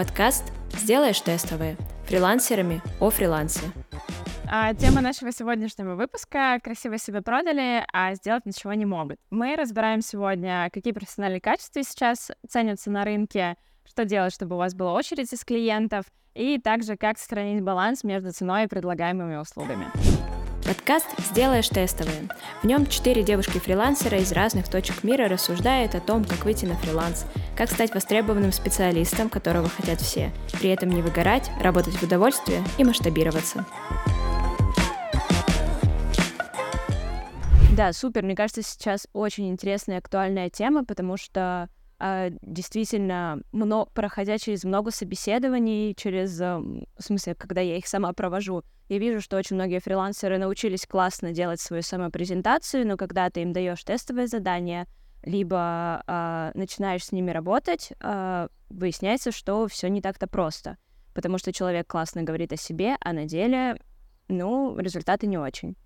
Подкаст «Сделаешь тестовые» фрилансерами о фрилансе. А, тема нашего сегодняшнего выпуска «Красиво себя продали, а сделать ничего не могут». Мы разбираем сегодня, какие профессиональные качества сейчас ценятся на рынке, что делать, чтобы у вас была очередь из клиентов, и также как сохранить баланс между ценой и предлагаемыми услугами. Подкаст «Сделаешь тестовые». В нем четыре девушки-фрилансера из разных точек мира рассуждают о том, как выйти на фриланс, как стать востребованным специалистом, которого хотят все, при этом не выгорать, работать в удовольствие и масштабироваться. Да, супер. Мне кажется, сейчас очень интересная и актуальная тема, потому что действительно, много, проходя через много собеседований, через, э, в смысле, когда я их сама провожу, я вижу, что очень многие фрилансеры научились классно делать свою самопрезентацию, но когда ты им даешь тестовое задание, либо э, начинаешь с ними работать, э, выясняется, что все не так-то просто, потому что человек классно говорит о себе, а на деле, ну, результаты не очень.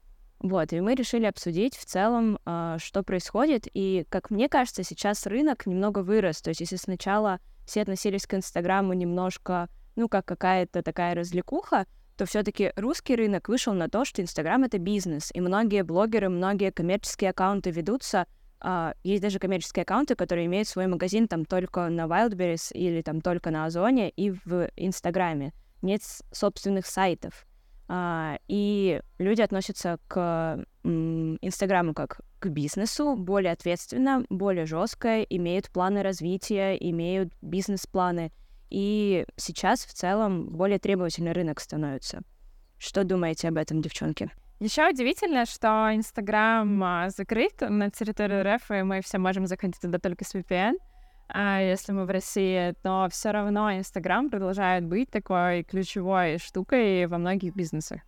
Вот, и мы решили обсудить в целом, э, что происходит, и, как мне кажется, сейчас рынок немного вырос, то есть если сначала все относились к Инстаграму немножко, ну, как какая-то такая развлекуха, то все-таки русский рынок вышел на то, что Инстаграм это бизнес, и многие блогеры, многие коммерческие аккаунты ведутся. Uh, есть даже коммерческие аккаунты, которые имеют свой магазин там только на Wildberries или там только на Озоне и в Инстаграме. Нет собственных сайтов. Uh, и люди относятся к Инстаграму как к бизнесу более ответственно, более жестко, имеют планы развития, имеют бизнес-планы. И сейчас в целом более требовательный рынок становится. Что думаете об этом, девчонки? Еще удивительно, что Инстаграм а, закрыт на территории РФ, и мы все можем заходить туда только с VPN, а если мы в России, но все равно Инстаграм продолжает быть такой ключевой штукой во многих бизнесах.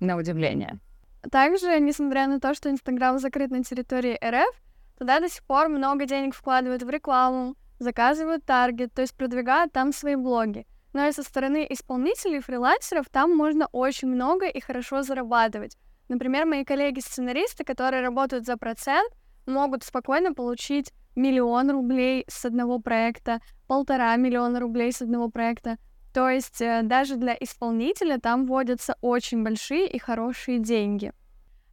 На удивление. Также, несмотря на то, что Инстаграм закрыт на территории РФ, туда до сих пор много денег вкладывают в рекламу, заказывают таргет, то есть продвигают там свои блоги. Но и со стороны исполнителей, фрилансеров, там можно очень много и хорошо зарабатывать. Например, мои коллеги-сценаристы, которые работают за процент, могут спокойно получить миллион рублей с одного проекта, полтора миллиона рублей с одного проекта. То есть э, даже для исполнителя там вводятся очень большие и хорошие деньги.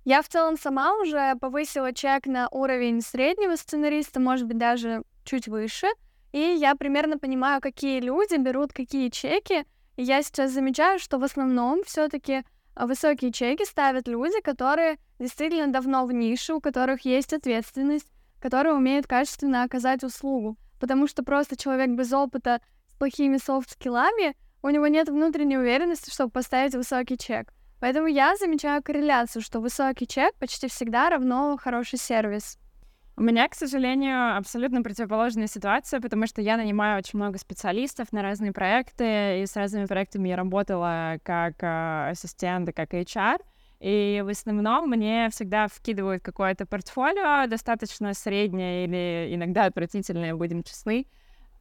Я в целом сама уже повысила чек на уровень среднего сценариста, может быть, даже чуть выше, и я примерно понимаю, какие люди берут какие чеки. И я сейчас замечаю, что в основном все-таки высокие чеки ставят люди, которые действительно давно в нише, у которых есть ответственность, которые умеют качественно оказать услугу. Потому что просто человек без опыта с плохими софт-скиллами, у него нет внутренней уверенности, чтобы поставить высокий чек. Поэтому я замечаю корреляцию, что высокий чек почти всегда равно хороший сервис. У меня, к сожалению, абсолютно противоположная ситуация, потому что я нанимаю очень много специалистов на разные проекты, и с разными проектами я работала как э, ассистент как HR. И в основном мне всегда вкидывают какое-то портфолио, достаточно среднее или иногда отвратительное, будем честны.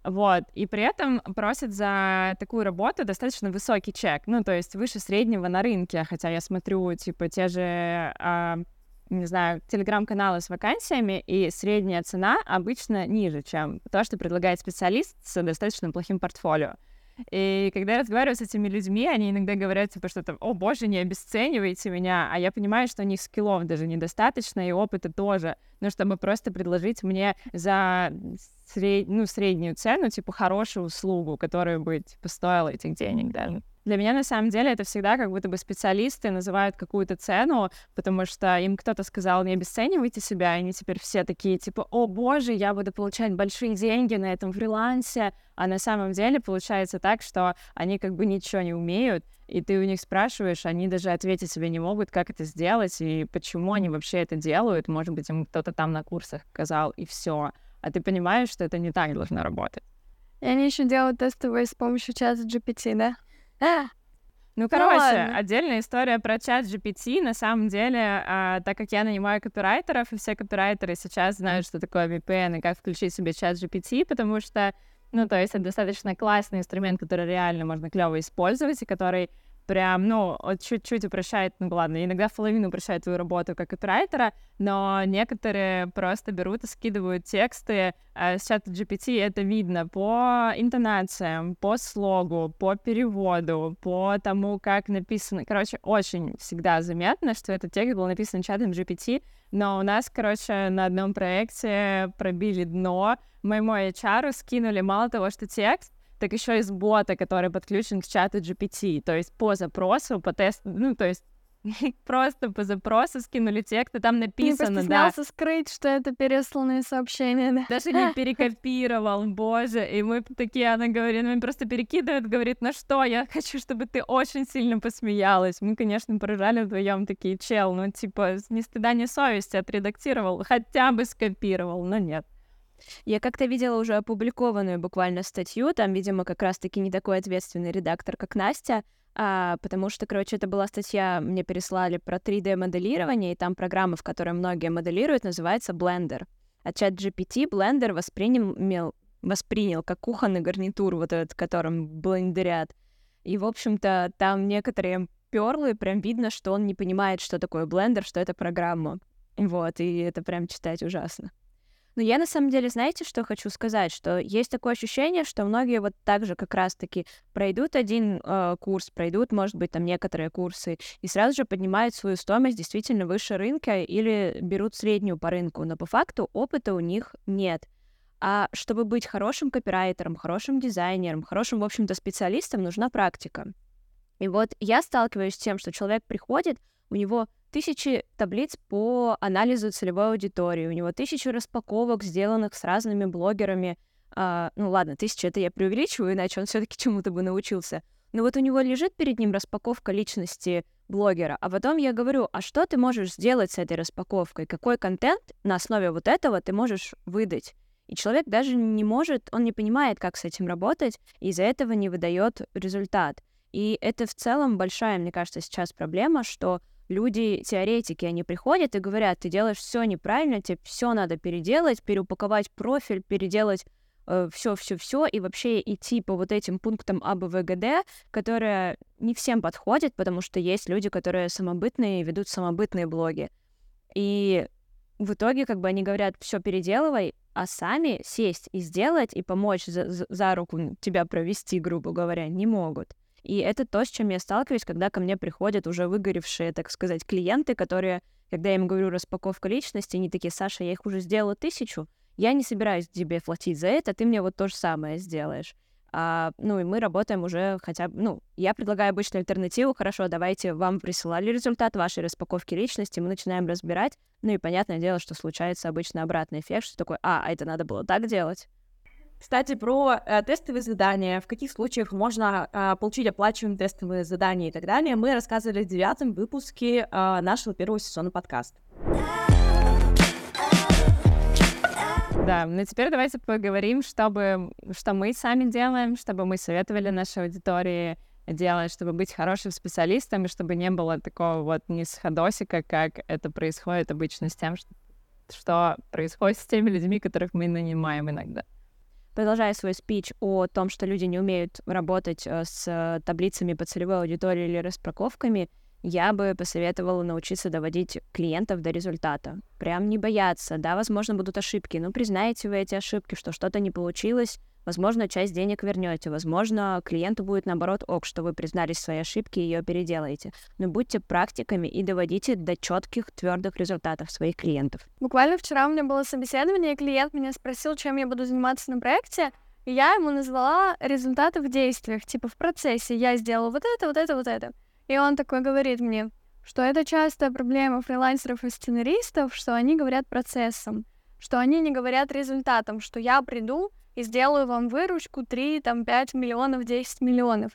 Вот, и при этом просят за такую работу достаточно высокий чек, ну, то есть выше среднего на рынке, хотя я смотрю, типа, те же а, не знаю, телеграм-каналы с вакансиями, и средняя цена обычно ниже, чем то, что предлагает специалист с достаточно плохим портфолио. И когда я разговариваю с этими людьми, они иногда говорят, типа, что там, о боже, не обесценивайте меня, а я понимаю, что у них скиллов даже недостаточно, и опыта тоже, ну, чтобы просто предложить мне за сред... ну, среднюю цену, типа, хорошую услугу, которая бы, типа, стоила этих денег даже. Для меня, на самом деле, это всегда как будто бы специалисты называют какую-то цену, потому что им кто-то сказал, не обесценивайте себя, и они теперь все такие, типа, о боже, я буду получать большие деньги на этом фрилансе, а на самом деле получается так, что они как бы ничего не умеют, и ты у них спрашиваешь, они даже ответить себе не могут, как это сделать, и почему они вообще это делают, может быть, им кто-то там на курсах сказал, и все. А ты понимаешь, что это не так должно работать. И они еще делают тестовые с помощью чата GPT, да? Ну, короче, ну, отдельная история про чат GPT. На самом деле, а, так как я нанимаю копирайтеров, и все копирайтеры сейчас знают, что такое VPN и как включить себе чат GPT, потому что, ну, то есть это достаточно классный инструмент, который реально можно клево использовать, и который прям, ну, чуть-чуть упрощает, ну ладно, иногда в половину упрощает твою работу как копирайтера, но некоторые просто берут и скидывают тексты э, с чата GPT, это видно по интонациям, по слогу, по переводу, по тому, как написано. Короче, очень всегда заметно, что этот текст был написан чатом GPT, но у нас, короче, на одном проекте пробили дно, моему HR скинули мало того, что текст, так еще из бота, который подключен к чату GPT. То есть по запросу, по тесту, ну, то есть просто по запросу скинули текст, и там написано, не да. скрыть, что это пересланные сообщения, да. Даже не перекопировал, боже. И мы такие, она говорит, ну, просто перекидывает, говорит, на что? Я хочу, чтобы ты очень сильно посмеялась. Мы, конечно, поражали вдвоем такие, чел, ну, типа, ни стыда, ни совести отредактировал, хотя бы скопировал, но нет. Я как-то видела уже опубликованную буквально статью, там, видимо, как раз-таки не такой ответственный редактор, как Настя, а, потому что, короче, это была статья, мне переслали про 3D-моделирование, и там программа, в которой многие моделируют, называется Blender. А чат GPT Blender воспринял, воспринял как кухонный гарнитур, вот этот, которым блендерят. И, в общем-то, там некоторые перлы, прям видно, что он не понимает, что такое Blender, что это программа. Вот, и это прям читать ужасно. Но я на самом деле, знаете, что хочу сказать? Что есть такое ощущение, что многие вот так же как раз-таки пройдут один э, курс, пройдут, может быть, там некоторые курсы, и сразу же поднимают свою стоимость действительно выше рынка или берут среднюю по рынку, но по факту опыта у них нет. А чтобы быть хорошим копирайтером, хорошим дизайнером, хорошим, в общем-то, специалистом, нужна практика. И вот я сталкиваюсь с тем, что человек приходит, у него тысячи таблиц по анализу целевой аудитории, у него тысячи распаковок, сделанных с разными блогерами. А, ну ладно, тысячи это я преувеличиваю, иначе он все-таки чему-то бы научился. Но вот у него лежит перед ним распаковка личности блогера, а потом я говорю, а что ты можешь сделать с этой распаковкой? Какой контент на основе вот этого ты можешь выдать? И человек даже не может, он не понимает, как с этим работать, и из-за этого не выдает результат. И это в целом большая, мне кажется, сейчас проблема, что люди, теоретики, они приходят и говорят, ты делаешь все неправильно, тебе все надо переделать, переупаковать профиль, переделать все, все, все, и вообще идти по вот этим пунктам АБВГД, которые не всем подходят, потому что есть люди, которые самобытные и ведут самобытные блоги. И в итоге, как бы они говорят, все переделывай, а сами сесть и сделать и помочь за, за руку тебя провести, грубо говоря, не могут. И это то, с чем я сталкиваюсь, когда ко мне приходят уже выгоревшие, так сказать, клиенты, которые, когда я им говорю распаковка личности, они такие, Саша, я их уже сделала тысячу, я не собираюсь тебе платить за это, ты мне вот то же самое сделаешь. А, ну, и мы работаем уже хотя бы, ну, я предлагаю обычную альтернативу, хорошо, давайте, вам присылали результат вашей распаковки личности, мы начинаем разбирать, ну и понятное дело, что случается обычно обратный эффект, что такое, а, а это надо было так делать, кстати, про э, тестовые задания, в каких случаях можно э, получить оплачиваемые тестовые задания и так далее, мы рассказывали в девятом выпуске э, нашего первого сезона подкаста. Да, ну теперь давайте поговорим, чтобы, что мы сами делаем, чтобы мы советовали нашей аудитории делать, чтобы быть хорошим специалистом, и чтобы не было такого вот нисходосика, как это происходит обычно с тем, что, что происходит с теми людьми, которых мы нанимаем иногда продолжая свой спич о том, что люди не умеют работать э, с таблицами по целевой аудитории или распаковками, я бы посоветовала научиться доводить клиентов до результата. Прям не бояться. Да, возможно, будут ошибки, но признаете вы эти ошибки, что что-то не получилось, Возможно, часть денег вернете, возможно, клиенту будет наоборот ок, что вы признались в своей ошибке и ее переделаете. Но будьте практиками и доводите до четких, твердых результатов своих клиентов. Буквально вчера у меня было собеседование, и клиент меня спросил, чем я буду заниматься на проекте, и я ему назвала результаты в действиях, типа в процессе. Я сделала вот это, вот это, вот это. И он такой говорит мне, что это частая проблема фрилансеров и сценаристов, что они говорят процессом, что они не говорят результатом, что я приду, и сделаю вам выручку 3, там, 5 миллионов, 10 миллионов.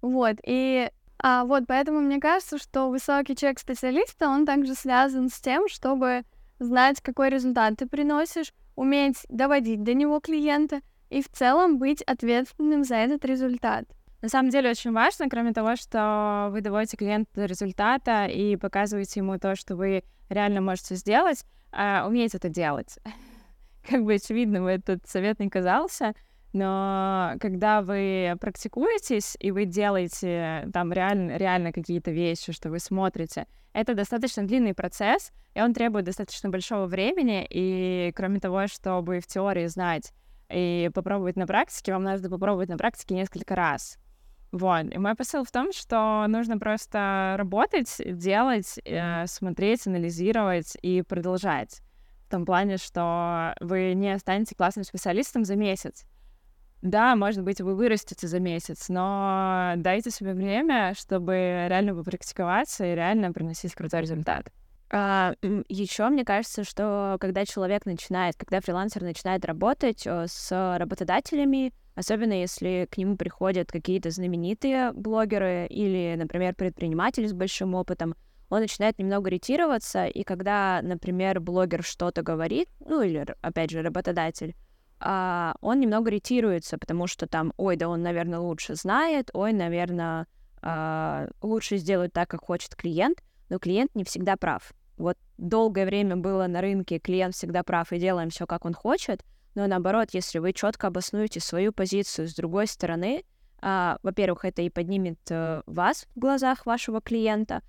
Вот, и а, вот, поэтому мне кажется, что высокий чек специалиста, он также связан с тем, чтобы знать, какой результат ты приносишь, уметь доводить до него клиента и в целом быть ответственным за этот результат. На самом деле очень важно, кроме того, что вы доводите клиента до результата и показываете ему то, что вы реально можете сделать, uh, уметь это делать как бы очевидным этот совет не казался, Но когда вы практикуетесь и вы делаете там реально, реально какие-то вещи, что вы смотрите, это достаточно длинный процесс, и он требует достаточно большого времени, и кроме того, чтобы в теории знать и попробовать на практике, вам надо попробовать на практике несколько раз. Вот. И мой посыл в том, что нужно просто работать, делать, э, смотреть, анализировать и продолжать. Том плане, что вы не станете классным специалистом за месяц. Да, может быть, вы вырастете за месяц, но дайте себе время, чтобы реально попрактиковаться и реально приносить крутой результат. А, еще мне кажется, что когда человек начинает, когда фрилансер начинает работать э, с работодателями, особенно если к нему приходят какие-то знаменитые блогеры или, например, предприниматели с большим опытом, он начинает немного ретироваться, и когда, например, блогер что-то говорит, ну или, опять же, работодатель, а, он немного ретируется, потому что там, ой, да он, наверное, лучше знает, ой, наверное, а, лучше сделать так, как хочет клиент, но клиент не всегда прав. Вот долгое время было на рынке, клиент всегда прав и делаем все, как он хочет, но наоборот, если вы четко обоснуете свою позицию с другой стороны, а, во-первых, это и поднимет а, вас в глазах вашего клиента.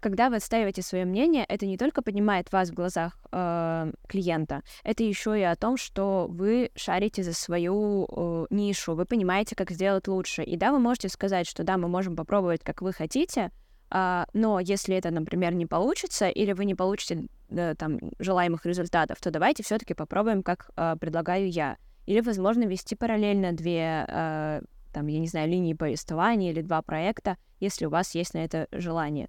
Когда вы отстаиваете свое мнение, это не только поднимает вас в глазах э, клиента, это еще и о том, что вы шарите за свою э, нишу, вы понимаете, как сделать лучше. И да, вы можете сказать, что да, мы можем попробовать, как вы хотите, а, но если это, например, не получится, или вы не получите да, там желаемых результатов, то давайте все-таки попробуем, как а, предлагаю я. Или, возможно, вести параллельно две, а, там, я не знаю, линии повествования или два проекта, если у вас есть на это желание.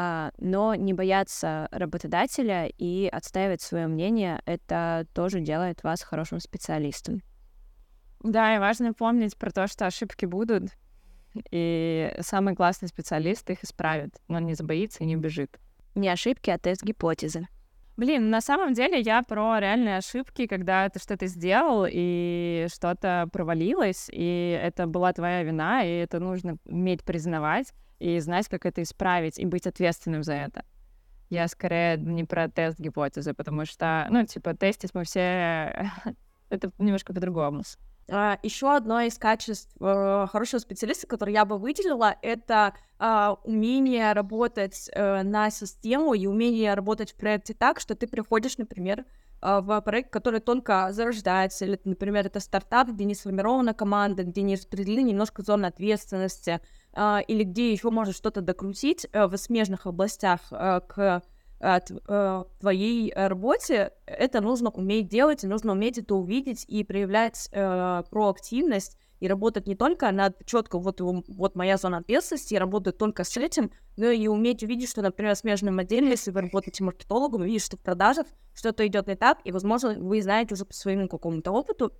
А, но не бояться работодателя и отстаивать свое мнение, это тоже делает вас хорошим специалистом. Да, и важно помнить про то, что ошибки будут, и самый классный специалист их исправит. Он не забоится и не убежит. Не ошибки, а тест гипотезы. Блин, на самом деле я про реальные ошибки, когда ты что-то сделал и что-то провалилось, и это была твоя вина, и это нужно уметь признавать и знать, как это исправить, и быть ответственным за это. Я скорее не про тест гипотезы, потому что, ну, типа, тестить мы все... это немножко по-другому. А, Еще одно из качеств э, хорошего специалиста, которое я бы выделила, это а, умение работать э, на систему и умение работать в проекте так, что ты приходишь, например, а, в проект, который только зарождается, или, например, это стартап, где не сформирована команда, где не распределены немножко зоны ответственности, или где еще можно что-то докрутить э, в смежных областях к твоей работе, это нужно уметь делать, и нужно уметь это увидеть и проявлять э, проактивность и работать не только над четко вот, вот моя зона ответственности, и работать только с этим, но и уметь увидеть, что, например, в смежном отделе, если вы работаете маркетологом, видите, что в продажах что-то идет не так, и, возможно, вы знаете уже по своему какому-то опыту,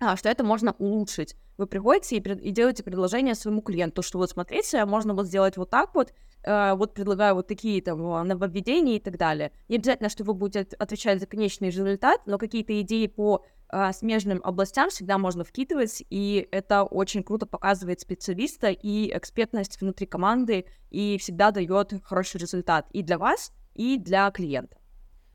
а, что это можно улучшить. Вы приходите и, и делаете предложение своему клиенту, что вот смотрите, можно вот сделать вот так вот, вот предлагаю вот такие там нововведения и так далее. Не обязательно, что вы будете отвечать за конечный результат, но какие-то идеи по э, смежным областям всегда можно вкидывать, и это очень круто показывает специалиста и экспертность внутри команды, и всегда дает хороший результат и для вас, и для клиента.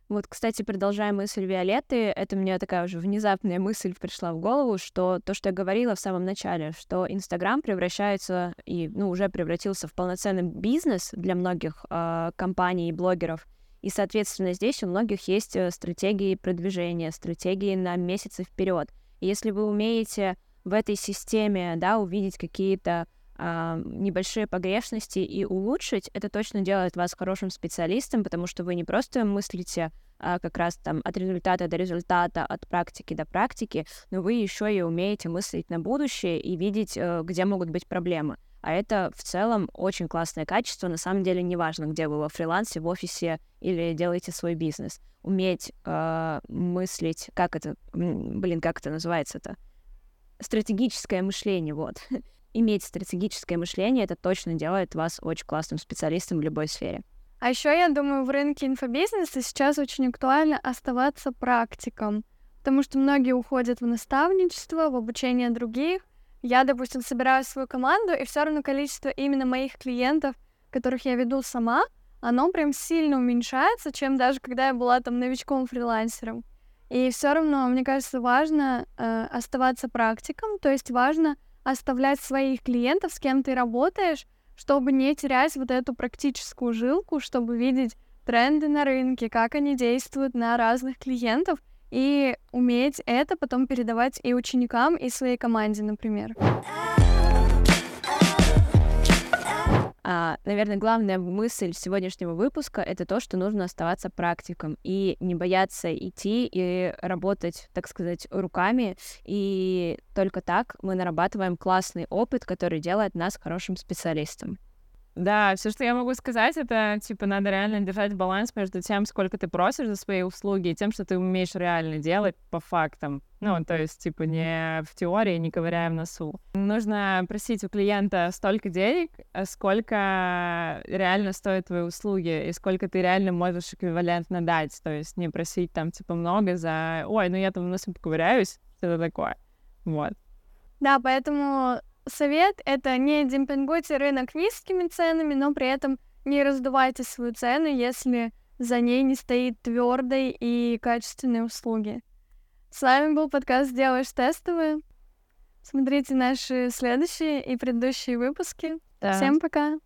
Вот, кстати, продолжая мысль Виолетты, это мне такая уже внезапная мысль пришла в голову, что то, что я говорила в самом начале, что Инстаграм превращается и, ну, уже превратился в полноценный бизнес для многих э, компаний и блогеров. И, соответственно, здесь у многих есть э, стратегии продвижения, стратегии на месяцы вперед. Если вы умеете в этой системе, да, увидеть какие-то а, небольшие погрешности и улучшить, это точно делает вас хорошим специалистом, потому что вы не просто мыслите а, как раз там от результата до результата, от практики до практики, но вы еще и умеете мыслить на будущее и видеть, э, где могут быть проблемы. А это в целом очень классное качество. На самом деле неважно, где вы во фрилансе, в офисе или делаете свой бизнес. Уметь э, мыслить, как это, блин, как это называется-то? Стратегическое мышление, вот. иметь стратегическое мышление, это точно делает вас очень классным специалистом в любой сфере. А еще я думаю, в рынке инфобизнеса сейчас очень актуально оставаться практиком, потому что многие уходят в наставничество, в обучение других. Я, допустим, собираю свою команду, и все равно количество именно моих клиентов, которых я веду сама, оно прям сильно уменьшается, чем даже когда я была там новичком-фрилансером. И все равно, мне кажется, важно э, оставаться практиком, то есть важно оставлять своих клиентов, с кем ты работаешь, чтобы не терять вот эту практическую жилку, чтобы видеть тренды на рынке, как они действуют на разных клиентов, и уметь это потом передавать и ученикам, и своей команде, например. Наверное, главная мысль сегодняшнего выпуска — это то, что нужно оставаться практиком и не бояться идти и работать, так сказать, руками. И только так мы нарабатываем классный опыт, который делает нас хорошим специалистом. Да, все, что я могу сказать, это, типа, надо реально держать баланс между тем, сколько ты просишь за свои услуги, и тем, что ты умеешь реально делать по фактам. Ну, то есть, типа, не в теории, не ковыряя в носу. Нужно просить у клиента столько денег, а сколько реально стоят твои услуги, и сколько ты реально можешь эквивалентно дать. То есть не просить там, типа, много за... Ой, ну я там носу поковыряюсь, что-то такое. Вот. Да, поэтому совет — это не демпингуйте рынок низкими ценами, но при этом не раздувайте свою цену, если за ней не стоит твердой и качественной услуги. С вами был подкаст «Делаешь тестовые». Смотрите наши следующие и предыдущие выпуски. Да. Всем пока!